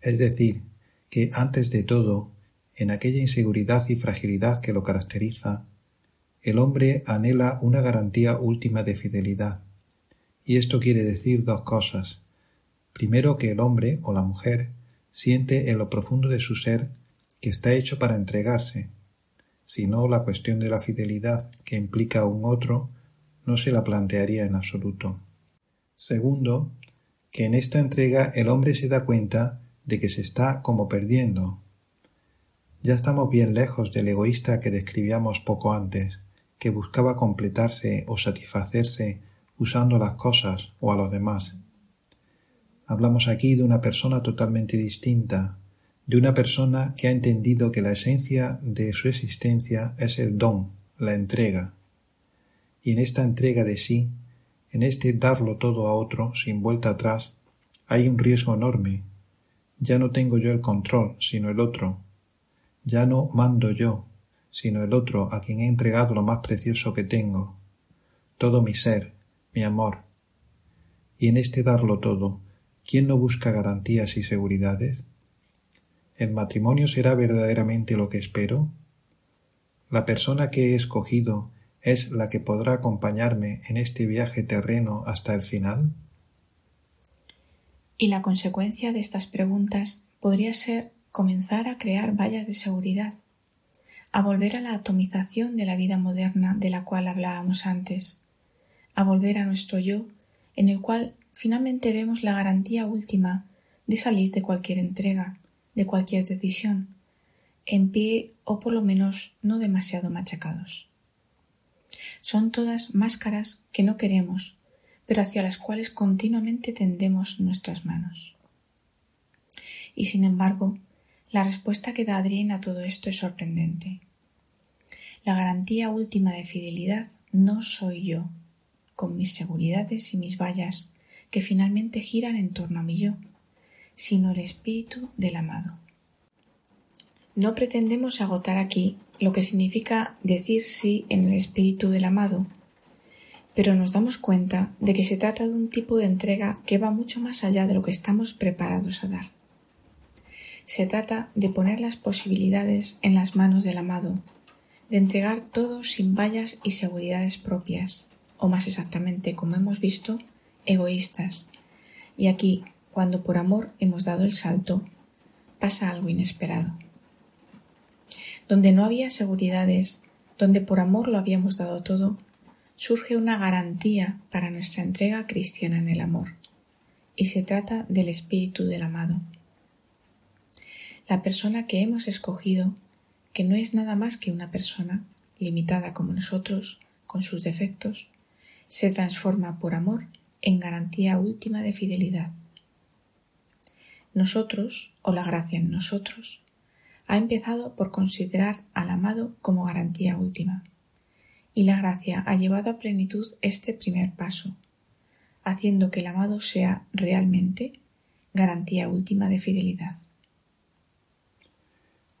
Es decir, que antes de todo en aquella inseguridad y fragilidad que lo caracteriza, el hombre anhela una garantía última de fidelidad. Y esto quiere decir dos cosas. Primero que el hombre o la mujer siente en lo profundo de su ser que está hecho para entregarse. Si no, la cuestión de la fidelidad que implica a un otro no se la plantearía en absoluto. Segundo, que en esta entrega el hombre se da cuenta de que se está como perdiendo, ya estamos bien lejos del egoísta que describíamos poco antes, que buscaba completarse o satisfacerse usando las cosas o a los demás. Hablamos aquí de una persona totalmente distinta, de una persona que ha entendido que la esencia de su existencia es el don, la entrega. Y en esta entrega de sí, en este darlo todo a otro sin vuelta atrás, hay un riesgo enorme. Ya no tengo yo el control, sino el otro, ya no mando yo, sino el otro a quien he entregado lo más precioso que tengo, todo mi ser, mi amor. Y en este darlo todo, ¿quién no busca garantías y seguridades? ¿El matrimonio será verdaderamente lo que espero? ¿La persona que he escogido es la que podrá acompañarme en este viaje terreno hasta el final? Y la consecuencia de estas preguntas podría ser comenzar a crear vallas de seguridad, a volver a la atomización de la vida moderna de la cual hablábamos antes, a volver a nuestro yo, en el cual finalmente vemos la garantía última de salir de cualquier entrega, de cualquier decisión, en pie o por lo menos no demasiado machacados. Son todas máscaras que no queremos, pero hacia las cuales continuamente tendemos nuestras manos. Y sin embargo, la respuesta que da Adrien a todo esto es sorprendente. La garantía última de fidelidad no soy yo, con mis seguridades y mis vallas, que finalmente giran en torno a mi yo, sino el espíritu del amado. No pretendemos agotar aquí lo que significa decir sí en el espíritu del amado, pero nos damos cuenta de que se trata de un tipo de entrega que va mucho más allá de lo que estamos preparados a dar. Se trata de poner las posibilidades en las manos del amado, de entregar todo sin vallas y seguridades propias, o más exactamente, como hemos visto, egoístas. Y aquí, cuando por amor hemos dado el salto, pasa algo inesperado. Donde no había seguridades, donde por amor lo habíamos dado todo, surge una garantía para nuestra entrega cristiana en el amor, y se trata del espíritu del amado. La persona que hemos escogido, que no es nada más que una persona, limitada como nosotros, con sus defectos, se transforma por amor en garantía última de fidelidad. Nosotros, o la gracia en nosotros, ha empezado por considerar al amado como garantía última, y la gracia ha llevado a plenitud este primer paso, haciendo que el amado sea realmente garantía última de fidelidad.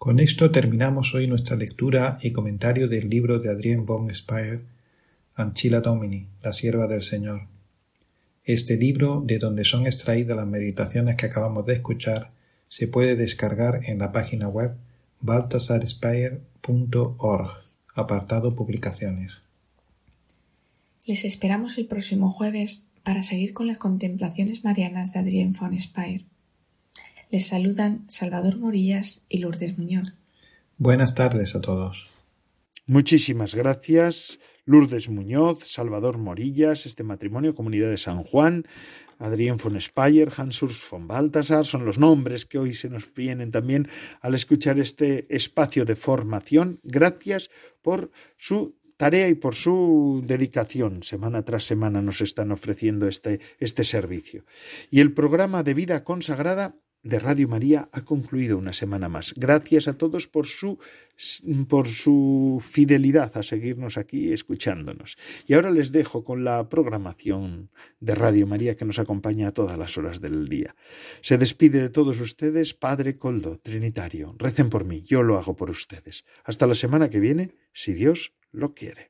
Con esto terminamos hoy nuestra lectura y comentario del libro de Adrien von Speyer, Anchila Domini, la sierva del Señor. Este libro, de donde son extraídas las meditaciones que acabamos de escuchar, se puede descargar en la página web baltasarspeyer.org, apartado Publicaciones. Les esperamos el próximo jueves para seguir con las contemplaciones marianas de Adrien von Speyer. Les saludan Salvador Morillas y Lourdes Muñoz. Buenas tardes a todos. Muchísimas gracias, Lourdes Muñoz, Salvador Morillas, este matrimonio, Comunidad de San Juan, Adrián von Speyer, Hans von Baltasar, son los nombres que hoy se nos vienen también al escuchar este espacio de formación. Gracias por su tarea y por su dedicación. Semana tras semana nos están ofreciendo este, este servicio. Y el programa de vida consagrada de Radio María ha concluido una semana más. Gracias a todos por su, por su fidelidad a seguirnos aquí escuchándonos. Y ahora les dejo con la programación de Radio María que nos acompaña a todas las horas del día. Se despide de todos ustedes Padre Coldo, Trinitario. Recen por mí, yo lo hago por ustedes. Hasta la semana que viene, si Dios lo quiere.